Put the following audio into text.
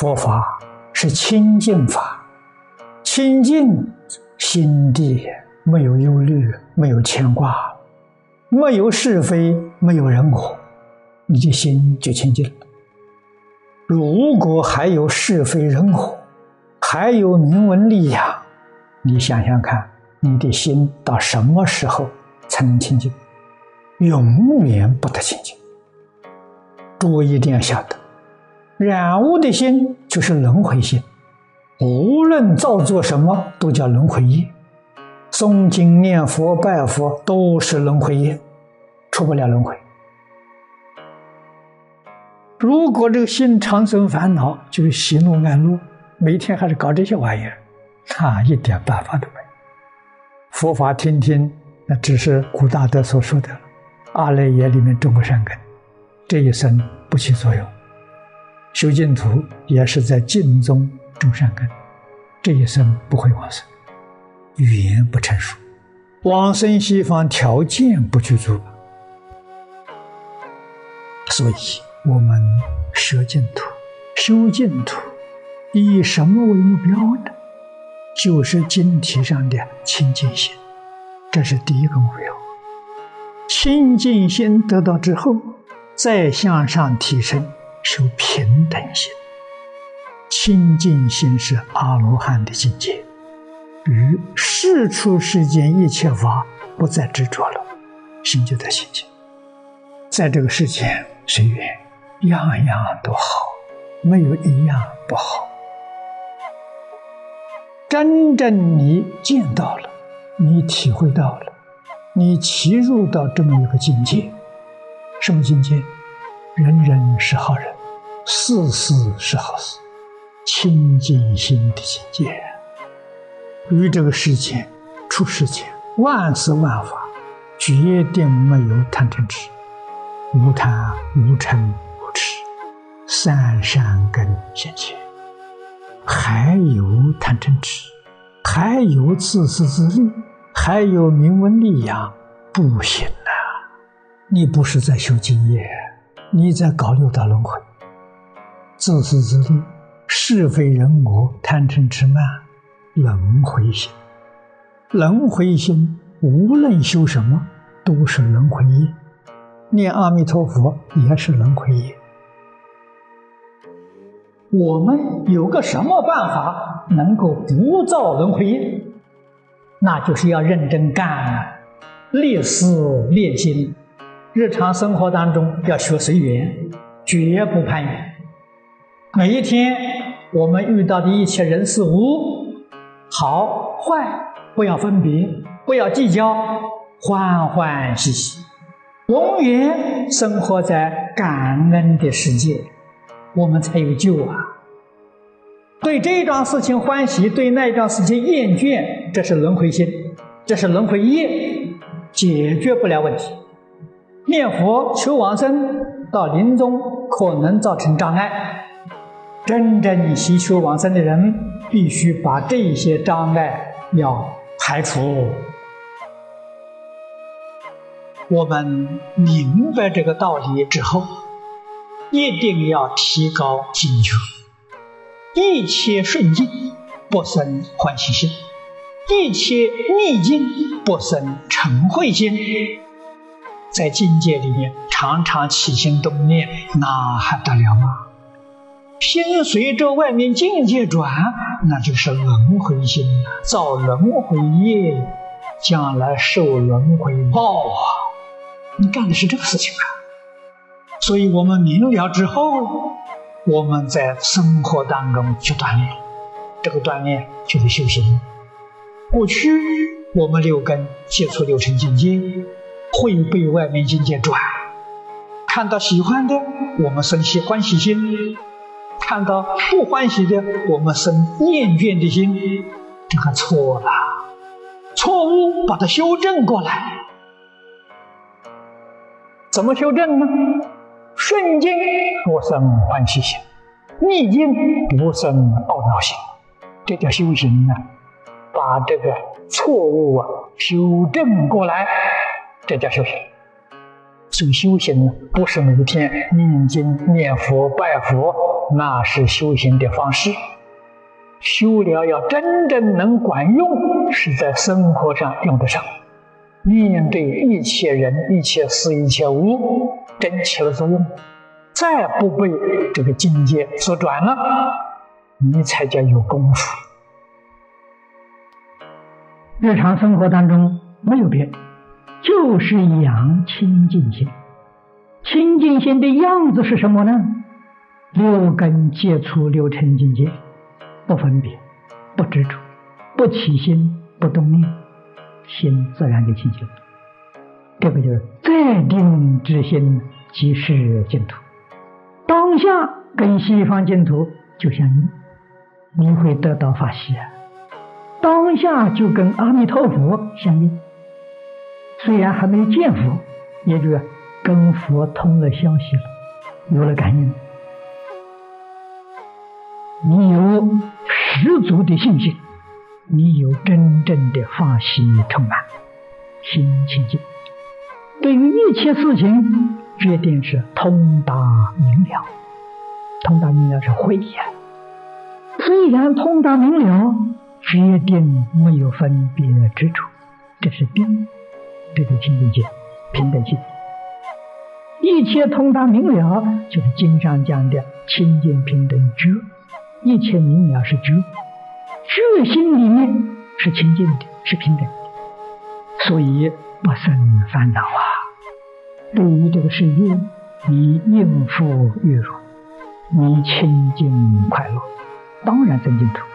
佛法是清净法，清净心地没有忧虑，没有牵挂，没有是非，没有人我，你的心就清净了。如果还有是非人我，还有名闻利养，你想想看，你的心到什么时候才能清净？永远不得清净。诸位一定要晓得。染污的心就是轮回心，无论造作什么都叫轮回业。诵经念佛拜佛都是轮回业，出不了轮回。如果这个心长生烦恼，就是喜怒哀乐，每天还是搞这些玩意儿，那一点办法都没有。佛法听听，那只是古大德所说的阿赖耶里面种个善根，这一生不起作用。修净土也是在净中种善根，这一生不会往生，语言不成熟，往生西方条件不具足，所以我们学净土、修净土，以什么为目标呢？就是经体上的清净心，这是第一个目标。清净心得到之后，再向上提升。修平等心、清净心是阿罗汉的境界，与世出世间一切法不再执着了，心就在清净。在这个世间，随缘，样样都好，没有一样不好。真正你见到了，你体会到了，你骑入到这么一个境界，什么境界？人人是好人，事事是好事，清净心的境界，与这个世间、出世间万事万法，决定没有贪嗔痴，无贪无嗔无痴，三善根现前，还有贪嗔痴，还有自私自利，还有名闻利养，不行啊！你不是在修经业。你在搞六道轮回，自私自利，是非人我，贪嗔痴慢，轮回心。轮回心无论修什么，都是轮回业。念阿弥陀佛也是轮回业。我们有个什么办法能够不造轮回业？那就是要认真干啊，立思练心。日常生活当中要学随缘，绝不攀缘。每一天我们遇到的一切人事物，好坏不要分别，不要计较，欢欢喜喜，永远生活在感恩的世界，我们才有救啊！对这一桩事情欢喜，对那一桩事情厌倦，这是轮回心，这是轮回业，解决不了问题。念佛求往生，到临终可能造成障碍。真正祈求往生的人，必须把这些障碍要排除。我们明白这个道理之后，一定要提高警觉。一切顺境不生欢喜心，一切逆境不生嗔恚心。在境界里面，常常起心动念，那还得了吗？心随着外面境界转，那就是轮回心，造轮回业，将来受轮回报啊！你干的是这个事情啊！所以我们明了之后，我们在生活当中去锻炼，这个锻炼就是修行。过去我们六根接触六尘境界。会被外面境界转，看到喜欢的，我们生起欢喜心；看到不欢喜的，我们生厌倦的心。这个错了，错误把它修正过来。怎么修正呢？顺境不生欢喜心，逆境不生懊恼心，这叫修行啊！把这个错误啊修正过来。这叫修行。所以修行呢，不是每天念经、念佛、拜佛那是修行的方式。修了要真正能管用，是在生活上用得上。面对一切人、一切事、一切物，真起了作用，再不被这个境界所转了，你才叫有功夫。日常生活当中没有别，就是养清净心。清净心的样子是什么呢？六根接触六尘境界。不分别，不执着，不起心，不动念，心自然就清净。这个就是在定之心即是净土。当下跟西方净土就相应，你会得到法喜啊。当下就跟阿弥陀佛相应，虽然还没见佛，也就是跟佛通了消息了，有了感应。你有十足的信心，你有真正的法喜充满，心清净，对于一切事情决定是通达明了。通达明了是慧眼，虽然通达明了，决定没有分别之处，这是定，这是清净心、平等心。一切通达明了，就是经上讲的清净平等觉。一切明了是觉，觉心里面是清净的，是平等的，所以不生烦恼啊。对于这个世界，你应付悦如，你清净快乐，当然生净土。